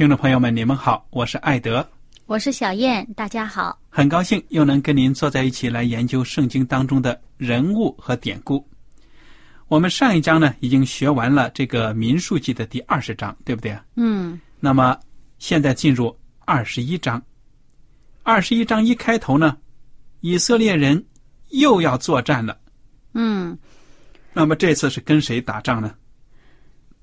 听众朋友们，你们好，我是艾德，我是小燕，大家好。很高兴又能跟您坐在一起来研究圣经当中的人物和典故。我们上一章呢已经学完了这个民数记的第二十章，对不对啊？嗯，那么现在进入二十一章。二十一章一开头呢，以色列人又要作战了。嗯，那么这次是跟谁打仗呢？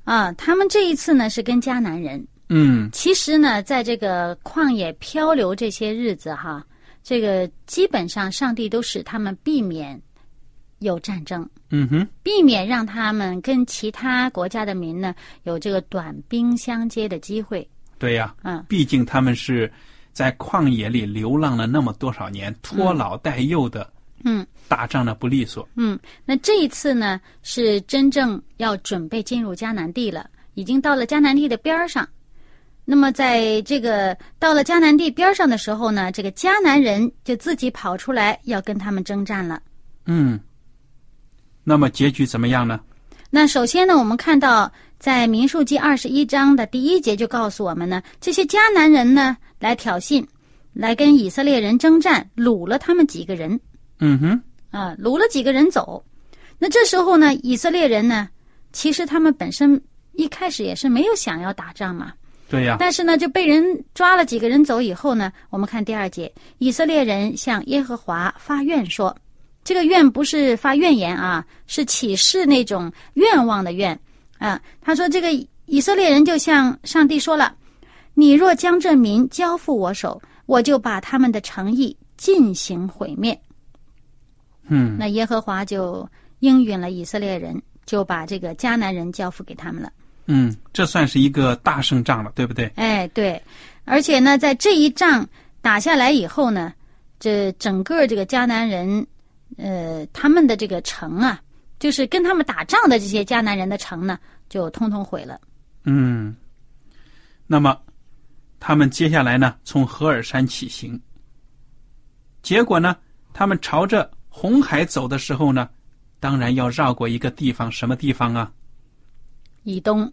啊，他们这一次呢是跟迦南人。嗯。其实呢，在这个旷野漂流这些日子哈，这个基本上上帝都使他们避免有战争，嗯哼，避免让他们跟其他国家的民呢有这个短兵相接的机会。对呀，嗯。毕竟他们是在旷野里流浪了那么多少年，拖老带幼的，嗯。打仗的不利索。嗯，那这一次呢是真正要准备进入迦南地了，已经到了迦南地的边儿上。那么，在这个到了迦南地边上的时候呢，这个迦南人就自己跑出来要跟他们征战了。嗯，那么结局怎么样呢？那首先呢，我们看到在民数记二十一章的第一节就告诉我们呢，这些迦南人呢来挑衅，来跟以色列人征战，掳了他们几个人嗯哼，啊，掳了几个人走。那这时候呢，以色列人呢，其实他们本身一开始也是没有想要打仗嘛，对呀，但是呢，就被人抓了几个人走以后呢，我们看第二节，以色列人向耶和华发愿说，这个愿不是发怨言啊，是启示那种愿望的愿啊。他说这个以色列人就向上帝说了，你若将这民交付我手，我就把他们的诚意进行毁灭。嗯，那耶和华就应允了以色列人，就把这个迦南人交付给他们了。嗯，这算是一个大胜仗了，对不对？哎，对，而且呢，在这一仗打下来以后呢，这整个这个迦南人，呃，他们的这个城啊，就是跟他们打仗的这些迦南人的城呢，就通通毁了。嗯，那么他们接下来呢，从何尔山起行，结果呢，他们朝着红海走的时候呢，当然要绕过一个地方，什么地方啊？以东，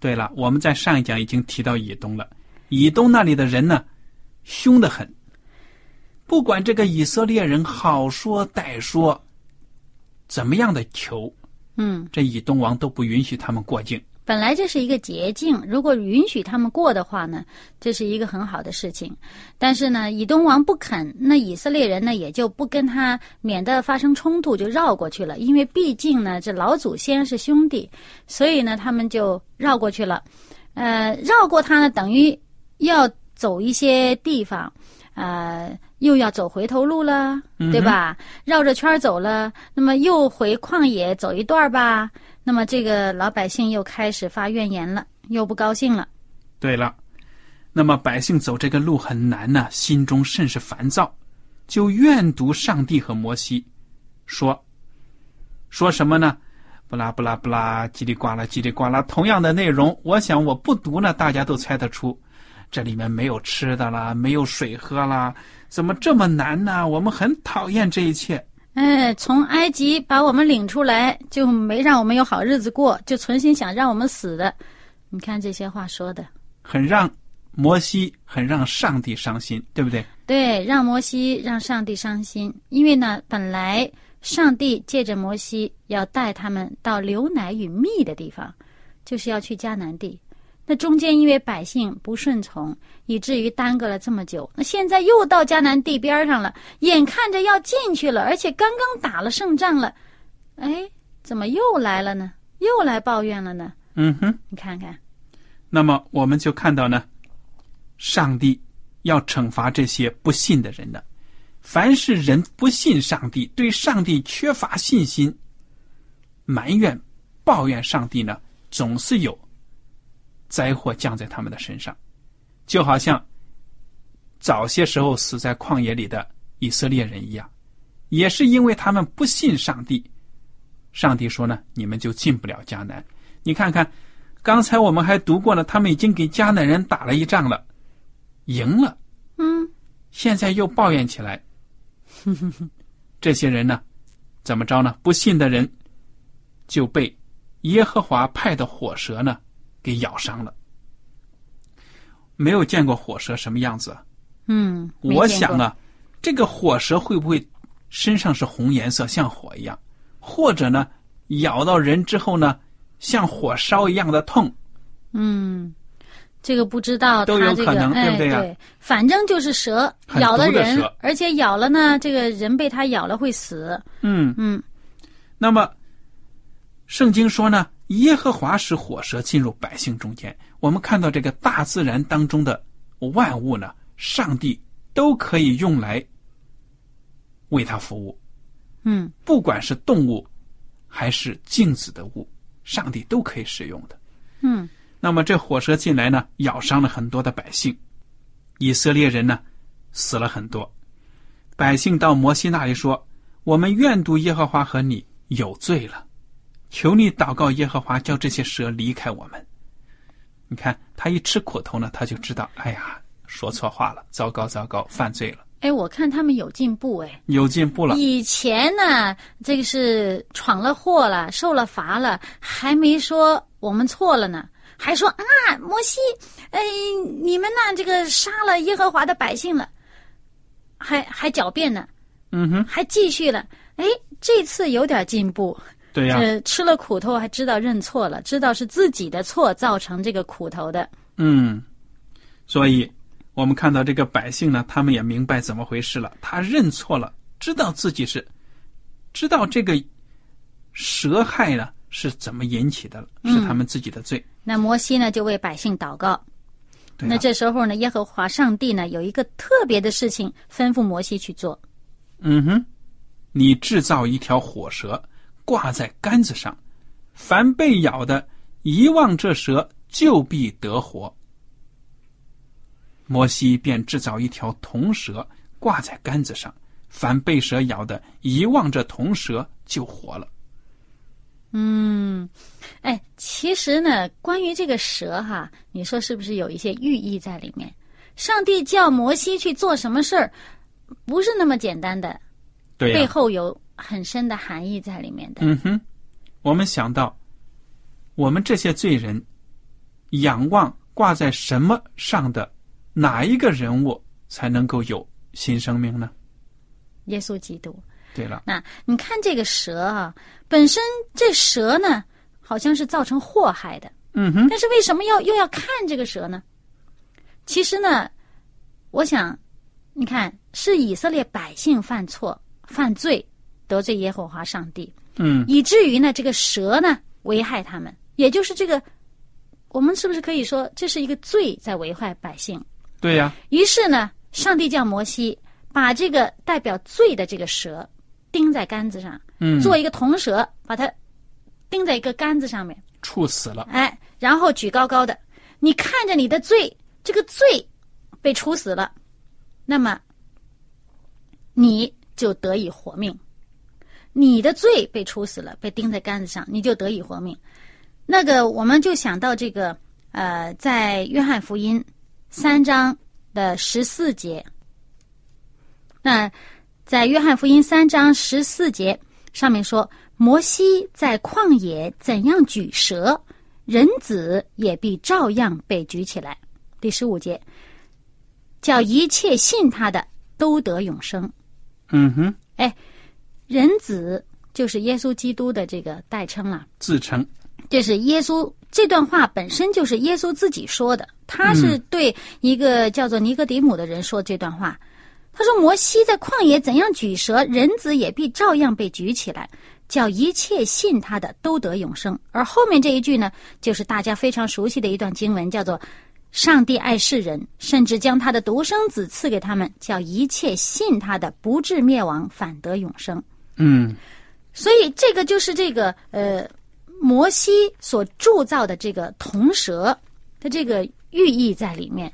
对了，我们在上一讲已经提到以东了。以东那里的人呢，凶得很。不管这个以色列人好说歹说，怎么样的求，嗯，这以东王都不允许他们过境。本来这是一个捷径，如果允许他们过的话呢，这是一个很好的事情。但是呢，以东王不肯，那以色列人呢也就不跟他，免得发生冲突，就绕过去了。因为毕竟呢，这老祖先是兄弟，所以呢，他们就绕过去了。呃，绕过他呢，等于要走一些地方，呃，又要走回头路了，对吧？绕着圈儿走了，那么又回旷野走一段吧。那么这个老百姓又开始发怨言了，又不高兴了。对了，那么百姓走这个路很难呢、心中甚是烦躁，就怨毒上帝和摩西，说说什么呢？不拉不拉不拉，叽里呱啦叽里呱啦，同样的内容，我想我不读呢，大家都猜得出，这里面没有吃的啦，没有水喝啦，怎么这么难呢？我们很讨厌这一切。哎，从埃及把我们领出来，就没让我们有好日子过，就存心想让我们死的。你看这些话说的，很让摩西，很让上帝伤心，对不对？对，让摩西让上帝伤心，因为呢，本来上帝借着摩西要带他们到流奶与蜜的地方，就是要去迦南地。那中间因为百姓不顺从，以至于耽搁了这么久。那现在又到迦南地边上了，眼看着要进去了，而且刚刚打了胜仗了，哎，怎么又来了呢？又来抱怨了呢？嗯哼，你看看，那么我们就看到呢，上帝要惩罚这些不信的人的。凡是人不信上帝，对上帝缺乏信心，埋怨、抱怨上帝呢，总是有灾祸降在他们的身上，就好像早些时候死在旷野里的以色列人一样，也是因为他们不信上帝。上帝说呢：“你们就进不了迦南。”你看看，刚才我们还读过了，他们已经给迦南人打了一仗了，赢了。嗯，现在又抱怨起来。这些人呢，怎么着呢？不信的人就被耶和华派的火蛇呢给咬伤了。没有见过火蛇什么样子啊？嗯，我想，啊，这个火蛇会不会身上是红颜色，像火一样，或者呢，咬到人之后呢，像火烧一样的痛？嗯，这个不知道都有可能对哎，不对反正就是蛇咬了人而且咬了呢，这个人被它咬了会死。嗯，嗯，那么圣经说呢，耶和华使火蛇进入百姓中间。我们看到这个大自然当中的万物呢，上帝都可以用来为他服务。嗯，不管是动物还是静止的物，上帝都可以使用的。嗯，那么这火蛇进来呢，咬伤了很多的百姓，以色列人呢死了很多。百姓到摩西那里说：“我们愿赌耶和华和你有罪了，求你祷告耶和华，叫这些蛇离开我们。”你看他一吃苦头呢，他就知道，哎呀，说错话了，糟糕糟糕，犯罪了，哎，我看他们有进步，哎。有进步了。以前呢，这个是闯了祸了，受了罚了，还没说我们错了呢，还说啊，摩西，哎，你们呢这个杀了耶和华的百姓了，还还狡辩呢，嗯哼，还继续了。哎，这次有点进步，对呀、这吃了苦头还知道认错了，知道是自己的错造成这个苦头的。嗯，所以我们看到这个百姓呢，他们也明白怎么回事了。他认错了，知道自己是，知道这个蛇害呢是怎么引起的了，是他们自己的罪。那摩西呢就为百姓祷告。对啊那这时候呢，耶和华上帝呢有一个特别的事情吩咐摩西去做。嗯哼，你制造一条火蛇，挂在杆子上，凡被咬的，一望这蛇，就必得活。摩西便制造一条铜蛇，挂在杆子上，凡被蛇咬的，一望这铜蛇就活了。嗯，哎，其实呢，关于这个蛇哈，你说是不是有一些寓意在里面？上帝叫摩西去做什么事儿，不是那么简单的，背后有很深的含义在里面的。嗯哼，我们想到，我们这些罪人，仰望挂在什么上的哪一个人物才能够有新生命呢？耶稣基督。对了，那你看这个蛇啊，本身这蛇呢，好像是造成祸害的，嗯哼，但是为什么要又要看这个蛇呢？其实呢，我想，你看是以色列百姓犯错、犯罪，得罪耶和华上帝，嗯，以至于呢，这个蛇呢危害他们，也就是这个，我们是不是可以说这是一个罪在危害百姓？对呀、于是呢，上帝叫摩西把这个代表罪的这个蛇钉在杆子上，嗯，做一个铜蛇，把它钉在一个杆子上面，处死了，哎，然后举高高的，你看着你的罪，这个罪被处死了，那么你就得以活命。你的罪被处死了，被钉在杆子上，你就得以活命。那个，我们就想到这个，呃，在约翰福音三章的十四节，那在约翰福音三章十四节上面说，摩西在旷野怎样举蛇，人子也必照样被举起来。第十五节，叫一切信他的都得永生。嗯哼，哎，人子就是耶稣基督的这个代称了。自称这是耶稣这段话本身就是耶稣自己说的，他是对一个叫做尼哥底姆的人说这段话。他说：“摩西在旷野怎样举蛇，人子也必照样被举起来，叫一切信他的都得永生。”而后面这一句呢，就是大家非常熟悉的一段经文，叫做“上帝爱世人，甚至将他的独生子赐给他们，叫一切信他的不至灭亡，反得永生。”嗯。所以这个就是这个呃，摩西所铸造的这个铜蛇的这个寓意在里面，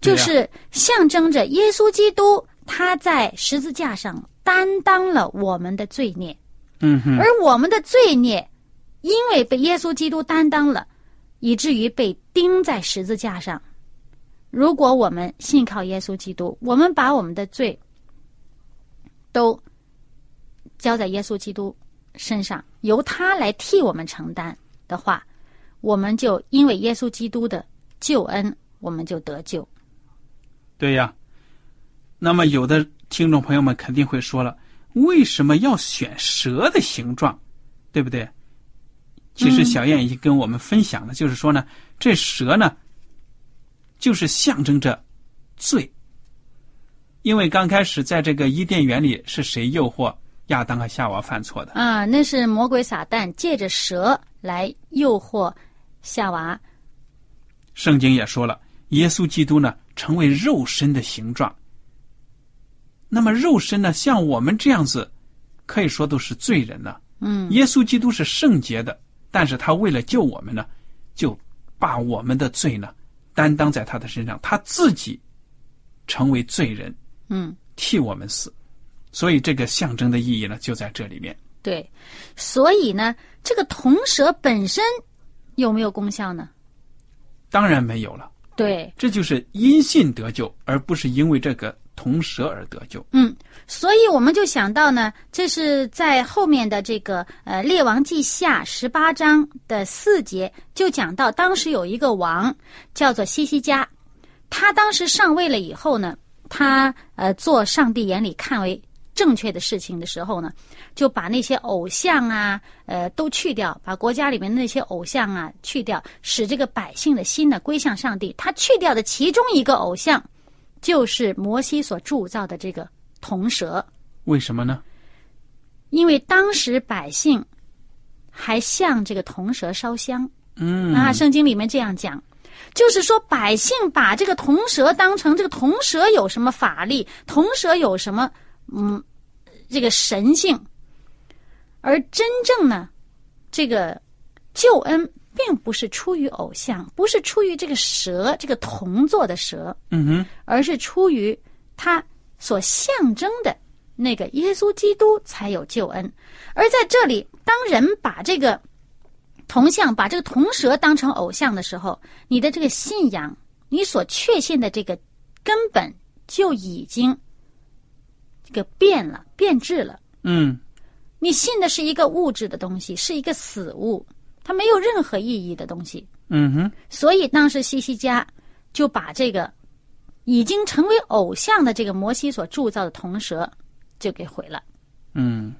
就是象征着耶稣基督他在十字架上担当了我们的罪孽，嗯哼。而我们的罪孽因为被耶稣基督担当了，以至于被钉在十字架上。如果我们信靠耶稣基督，我们把我们的罪都交在耶稣基督身上，由他来替我们承担的话，我们就因为耶稣基督的救恩，我们就得救。对呀。那么有的听众朋友们肯定会说了，为什么要选蛇的形状，对不对？其实小燕已经跟我们分享了，就是说呢，这蛇呢，就是象征着罪。因为刚开始在这个伊甸园里，是谁诱惑亚当和夏娃犯错的？啊，那是魔鬼撒旦借着蛇来诱惑夏娃。圣经也说了，耶稣基督呢成为肉身的形状。那么肉身呢，像我们这样子，可以说都是罪人呢。嗯耶稣基督是圣洁的，但是他为了救我们呢，就把我们的罪呢担当在他的身上，他自己成为罪人，嗯，替我们死。所以这个象征的意义呢，就在这里面。对。所以呢，这个铜蛇本身有没有功效呢？当然没有了，对，这就是因信得救，而不是因为这个铜蛇而得救。嗯，所以我们就想到呢，这是在后面的这个呃《列王记下》十八章的四节，就讲到当时有一个王叫做西西家，他当时上位了以后呢，他呃做上帝眼里看为正确的事情的时候呢，就把那些偶像啊，呃都去掉，把国家里面那些偶像啊去掉，使这个百姓的心呢归向上帝。他去掉的其中一个偶像，就是摩西所铸造的这个铜蛇。为什么呢？因为当时百姓还向这个铜蛇烧香、嗯啊，圣经里面这样讲，就是说百姓把这个铜蛇当成这个铜蛇有什么法力，铜蛇有什么嗯这个神性，而真正呢，这个救恩并不是出于偶像，不是出于这个蛇这个铜做的蛇，嗯哼，而是出于它所象征的那个耶稣基督才有救恩。而在这里，当人把这个铜像、把这个铜蛇当成偶像的时候，你的这个信仰，你所确信的这个根本就已经这个变了、变质了。嗯你信的是一个物质的东西，是一个死物，它没有任何意义的东西。嗯哼，所以当时西西家就把这个已经成为偶像的这个摩西所铸造的铜蛇就给毁了。嗯。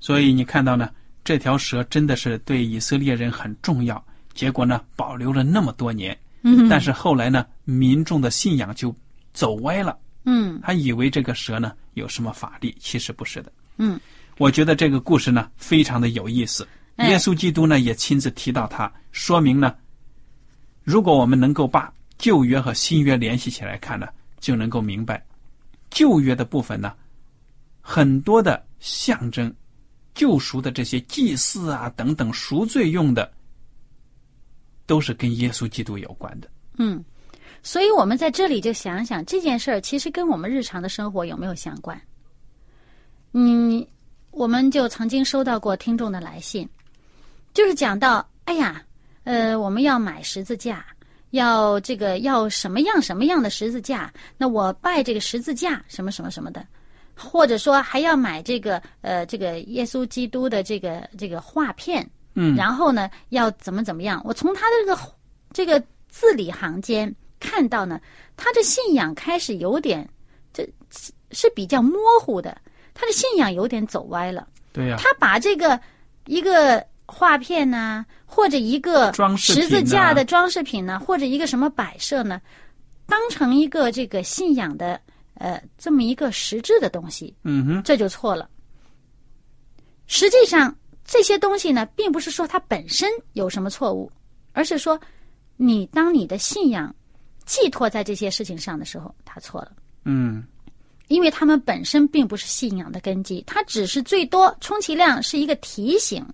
所以你看到呢，这条蛇真的是对以色列人很重要。结果呢，保留了那么多年，嗯但是后来呢，民众的信仰就走歪了，嗯还以为这个蛇呢有什么法力，其实不是的。嗯，我觉得这个故事呢非常的有意思。哎耶稣基督呢也亲自提到它，说明呢，如果我们能够把旧约和新约联系起来看呢，就能够明白，旧约的部分呢，很多的象征、救赎的这些祭祀啊等等赎罪用的，都是跟耶稣基督有关的。嗯，所以我们在这里就想想这件事儿，其实跟我们日常的生活有没有相关？嗯，我我们就曾经收到过听众的来信，就是讲到，哎呀，呃，我们要买十字架，要这个要什么样什么样的十字架，那我拜这个十字架什么什么什么的，或者说还要买这个呃这个耶稣基督的这个这个画片，嗯然后呢要怎么怎么样，我从他的这个这个字里行间看到呢，他的信仰开始有点这是比较模糊的，他的信仰有点走歪了。对呀、他把这个一个画片呢、或者一个十字架的装饰品呢，或者一个什么摆设呢，当成一个这个信仰的呃这么一个实质的东西，嗯哼，这就错了。实际上，这些东西呢，并不是说它本身有什么错误，而是说，你当你的信仰寄托在这些事情上的时候，他错了。嗯因为他们本身并不是信仰的根基，它只是最多充其量是一个提醒，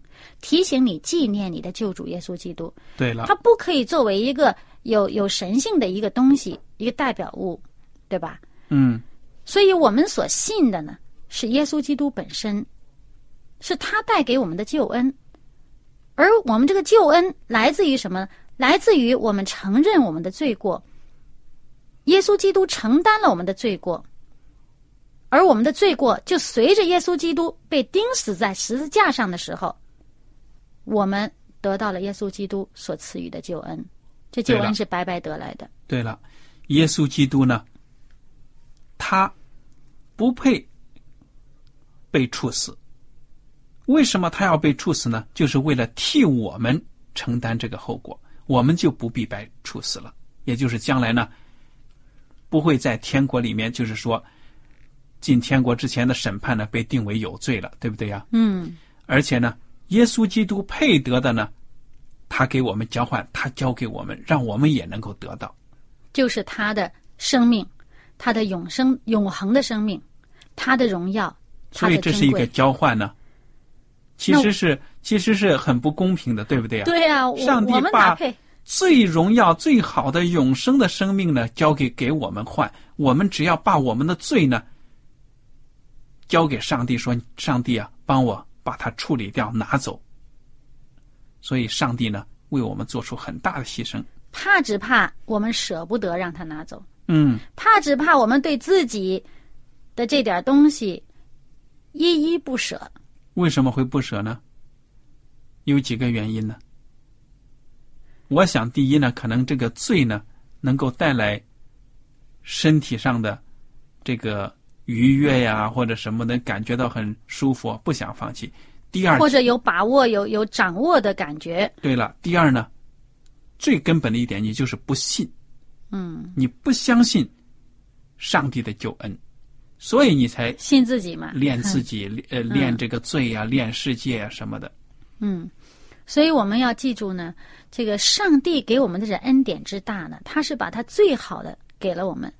提醒你纪念你的救主耶稣基督。对了它，不可以作为一个有有神性的一个东西，一个代表物，对吧？嗯所以我们所信的呢，是耶稣基督本身，是他带给我们的救恩，而我们这个救恩来自于什么？来自于我们承认我们的罪过，耶稣基督承担了我们的罪过，而我们的罪过就随着耶稣基督被钉死在十字架上的时候，我们得到了耶稣基督所赐予的救恩，这救恩是白白得来的。对了，耶稣基督呢，他不配被处死。为什么他要被处死呢？就是为了替我们承担这个后果，我们就不必白处死了。也就是将来呢，不会在天国里面，就是说进天国之前的审判呢，被定为有罪了，对不对呀？嗯，而且呢，耶稣基督配得的呢，他给我们交换，他交给我们，让我们也能够得到。就是他的生命，他的永生、永恒的生命，他的荣耀，他所以这是一个。交换呢，其实是其实是很不公平的，对不对啊？对啊，我上帝我们？最荣耀、最好的永生的生命呢，交给给我们换，我们只要把我们的罪呢，交给上帝，说：“上帝啊，帮我把它处理掉，拿走。”所以，上帝呢，为我们做出很大的牺牲。怕只怕我们舍不得让他拿走，嗯，怕只怕我们对自己的这点东西依依不舍。为什么会不舍呢？有几个原因呢？我想，第一呢，可能这个罪呢，能够带来身体上的这个愉悦呀，或者什么的，感觉到很舒服，不想放弃。第二，或者有把握、有有掌握的感觉。对了，第二呢，最根本的一点，你就是不信，嗯，你不相信上帝的救恩，所以你才信自己嘛，练自己，呃，练这个罪呀、练世界呀什么的。嗯，所以我们要记住呢，这个上帝给我们的这恩典之大呢，他是把他最好的给了我们。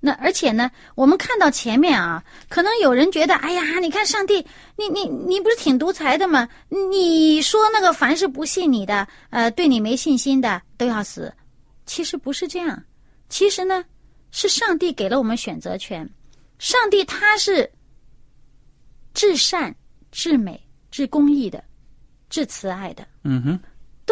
那而且呢，我们看到前面啊，可能有人觉得，哎呀，你看上帝，你你你不是挺独裁的吗？你说那个凡是不信你的，呃，对你没信心的都要死。其实不是这样，其实呢，是上帝给了我们选择权。上帝他是至善、至美、至公义的。至慈爱的，嗯哼，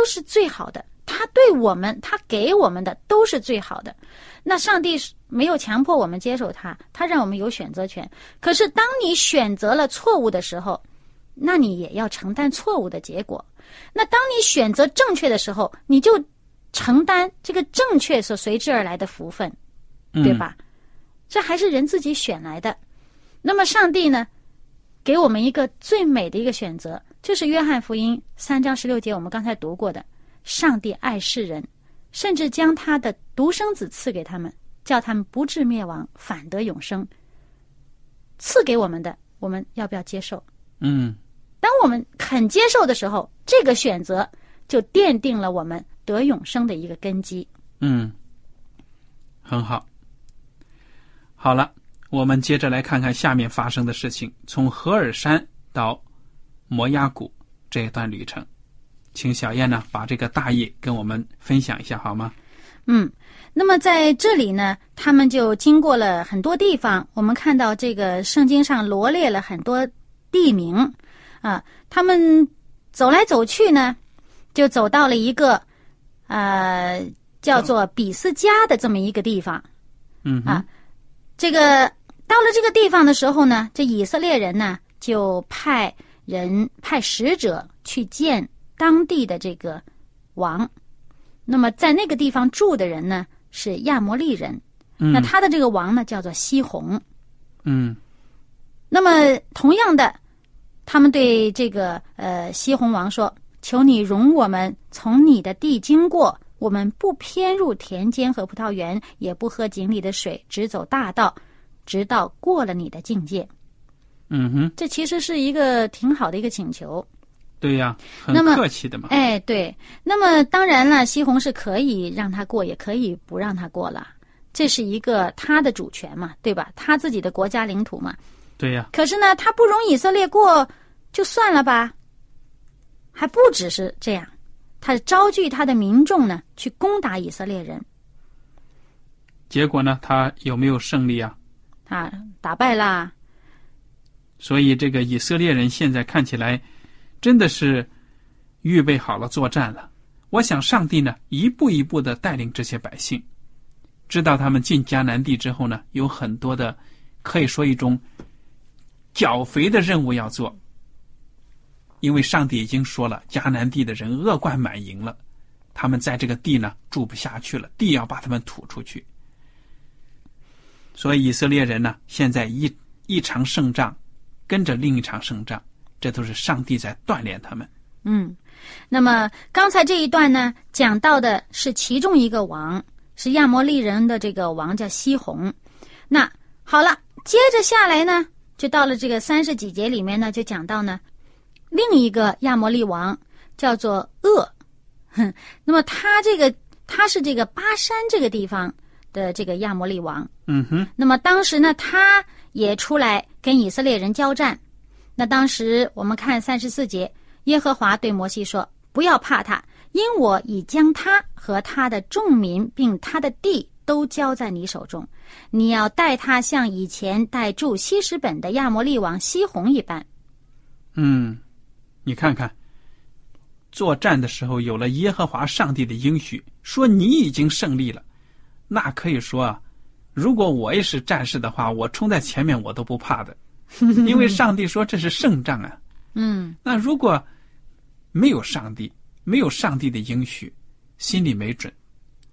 都是最好的。他对我们，他给我们的都是最好的。那上帝没有强迫我们接受他，他让我们有选择权。可是当你选择了错误的时候，那你也要承担错误的结果。那当你选择正确的时候，你就承担这个正确所随之而来的福分，嗯对吧？这还是人自己选来的。那么上帝呢，给我们一个最美的一个选择。就是约翰福音三章十六节，我们刚才读过的，上帝爱世人，甚至将他的独生子赐给他们，叫他们不至灭亡，反得永生。赐给我们的，我们要不要接受？嗯，当我们肯接受的时候，这个选择就奠定了我们得永生的一个根基。嗯，很好。好了，我们接着来看看下面发生的事情，从何尔山到。摩崖谷这一段旅程，请小燕呢把这个大意跟我们分享一下好吗？嗯，那么在这里呢，他们就经过了很多地方。我们看到这个圣经上罗列了很多地名啊。他们走来走去呢，就走到了一个呃叫做比斯加的这么一个地方。嗯啊这个到了这个地方的时候呢，这以色列人呢就派人派使者去见当地的这个王。那么在那个地方住的人呢是亚摩利人，嗯那他的这个王呢叫做西宏。嗯那么同样的，他们对这个呃西宏王说：“求你容我们从你的地经过，我们不偏入田间和葡萄园，也不喝井里的水，只走大道，直到过了你的境界。嗯哼，”这其实是一个挺好的一个请求。对呀，很那么客气的嘛。哎，对。那么当然了，西红柿可以让他过，也可以不让他过了。这是一个他的主权嘛，对吧？他自己的国家领土嘛。对呀，可是呢，他不容以色列过，就算了吧。还不只是这样，他招聚他的民众呢，去攻打以色列人，结果呢，他有没有胜利啊？啊，打败啦。所以这个以色列人现在看起来真的是预备好了作战了。我想上帝呢，一步一步的带领这些百姓，知道他们进迦南地之后呢，有很多的可以说一种剿肥的任务要做。因为上帝已经说了，迦南地的人恶贯满盈了，他们在这个地呢住不下去了，地要把他们吐出去。所以以色列人呢，现在一一场胜仗跟着另一场胜仗，这都是上帝在锻炼他们。嗯，那么刚才这一段呢，讲到的是其中一个王，是亚摩利人的这个王叫西宏。那好了，接着下来呢，就到了这个三十几节里面呢，就讲到呢，另一个亚摩利王叫做恶。哼，那么他这个他是这个巴山这个地方的这个亚摩利王。嗯哼，那么当时呢，他也出来跟以色列人交战。那当时我们看三十四节，耶和华对摩西说：“不要怕他，因我已将他和他的众民并他的地都交在你手中。你要待他像以前待住西什本的亚摩利王西宏一般。嗯，你看看，作战的时候有了耶和华上帝的应许，说你已经胜利了，那可以说啊，如果我也是战士的话，我冲在前面我都不怕的，因为上帝说这是胜仗啊。嗯那如果没有上帝，没有上帝的应许，心里没准。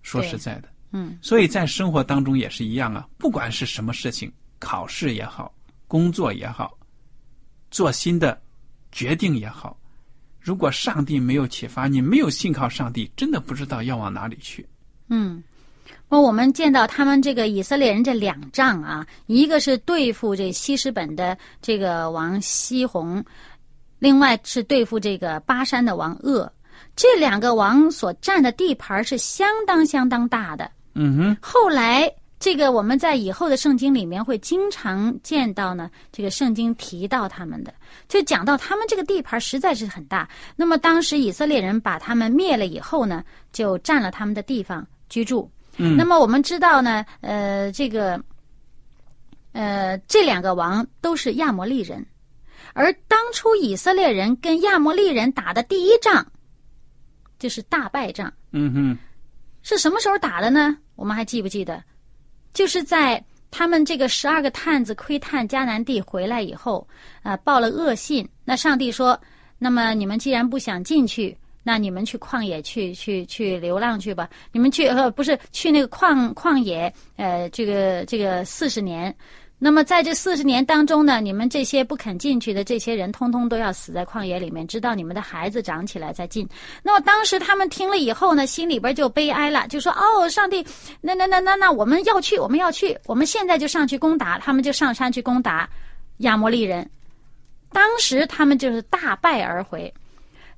说实在的，嗯，所以在生活当中也是一样啊，不管是什么事情，考试也好，工作也好，做新的决定也好，如果上帝没有启发你，没有信靠上帝，真的不知道要往哪里去。嗯，那我们见到他们这个以色列人这两仗啊，一个是对付这西施本的这个王西宏，另外是对付这个巴山的王鄂。这两个王所占的地盘是相当相当大的。嗯哼，后来，这个我们在以后的圣经里面会经常见到呢，这个圣经提到他们的，就讲到他们这个地盘实在是很大。那么当时以色列人把他们灭了以后呢，就占了他们的地方居住。嗯那么我们知道呢，呃，这个，呃，这两个王都是亚摩利人，而当初以色列人跟亚摩利人打的第一仗，就是大败仗。嗯哼，是什么时候打的呢？我们还记不记得？就是在他们这个十二个探子窥探迦南地回来以后，啊、报了恶信。那上帝说：“那么你们既然不想进去，那你们去旷野去去去流浪去吧。你们去呃不是去那个旷旷野，呃这个这个四十年。那么在这四十年当中呢，你们这些不肯进去的这些人，通通都要死在旷野里面，直到你们的孩子长起来再进。那么当时他们听了以后呢，心里边就悲哀了，就说：“哦，上帝，那那那那那，我们要去，我们要去，我们现在就上去攻打。”他们就上山去攻打亚摩利人。当时他们就是大败而回。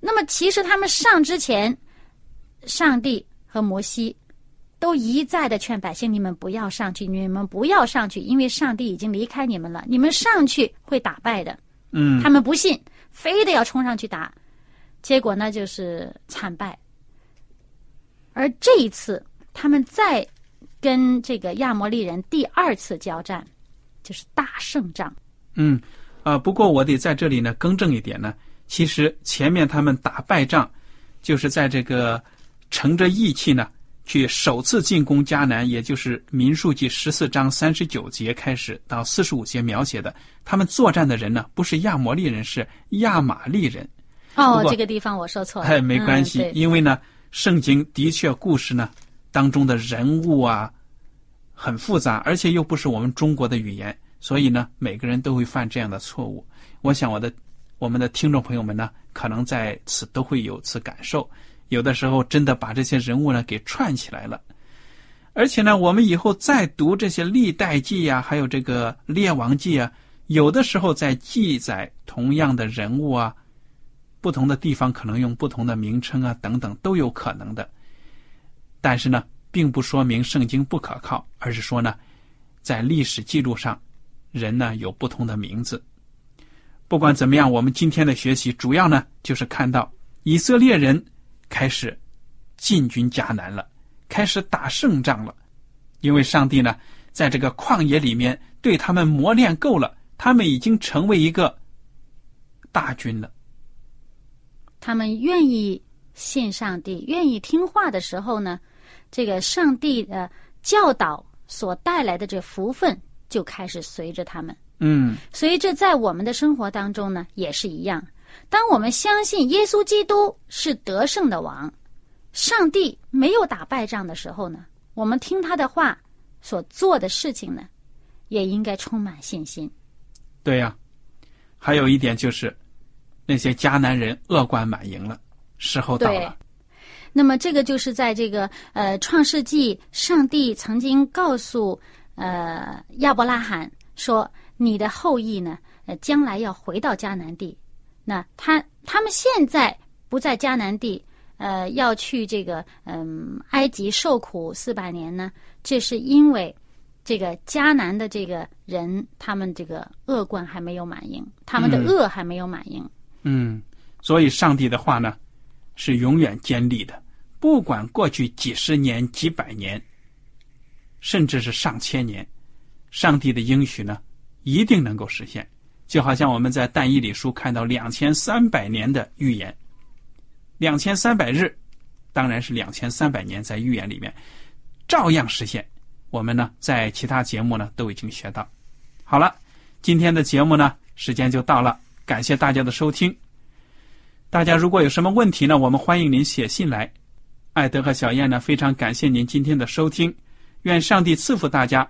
那么其实他们上之前，上帝和摩西都一再的劝百姓：你们不要上去，你们不要上去，因为上帝已经离开你们了，你们上去会打败的。嗯他们不信，非得要冲上去打，结果呢就是惨败。而这一次，他们再跟这个亚摩利人第二次交战，就是大胜仗。嗯，啊，不过我得在这里呢更正一点呢，其实前面他们打败仗，就是在这个乘着义气呢。去首次进攻迦南，也就是《民数记》十四章三十九节开始到四十五节描写的，他们作战的人呢，不是亚摩利人，是亚玛利人。哦，这个地方我说错了。哎，没关系，因为呢，圣经的确故事呢当中的人物啊很复杂，而且又不是我们中国的语言，所以呢，每个人都会犯这样的错误。我想我的我们的听众朋友们呢，可能在此都会有此感受。有的时候真的把这些人物呢给串起来了，而且呢，我们以后再读这些历代记呀，还有这个列王记啊，有的时候在记载同样的人物啊，不同的地方可能用不同的名称啊，等等都有可能的。但是呢，并不说明圣经不可靠，而是说呢，在历史记录上，人呢有不同的名字。不管怎么样，我们今天的学习主要呢就是看到以色列人。开始进军迦南了，开始打胜仗了，因为上帝呢，在这个旷野里面对他们磨练够了，他们已经成为一个大军了。他们愿意信上帝，愿意听话的时候呢，这个上帝的教导所带来的这福分就开始随着他们。嗯，所以这在我们的生活当中呢，也是一样。当我们相信耶稣基督是得胜的王，上帝没有打败仗的时候呢，我们听他的话所做的事情呢，也应该充满信心。对呀，还有一点就是，那些迦南人恶贯满盈了，时候到了。那么这个就是在这个呃创世纪，上帝曾经告诉呃亚伯拉罕说：“你的后裔呢，呃将来要回到迦南地。”那他他们现在不在迦南地，呃，要去这个嗯埃及受苦四百年呢？这是因为这个迦南的这个人，他们这个恶贯还没有满盈，他们的恶还没有满盈。嗯，所以上帝的话呢，是永远坚立的，不管过去几十年、几百年，甚至是上千年，上帝的应许呢，一定能够实现。就好像我们在但以理书看到两千三百年的预言，两千三百日，当然是两千三百年，在预言里面照样实现。我们呢，在其他节目呢都已经学到。好了，今天的节目呢时间就到了，感谢大家的收听。大家如果有什么问题呢，我们欢迎您写信来。艾德和小燕呢非常感谢您今天的收听，愿上帝赐福大家。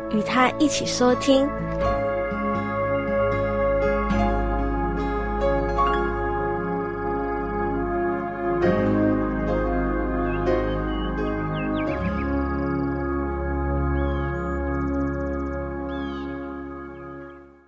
与他一起收听。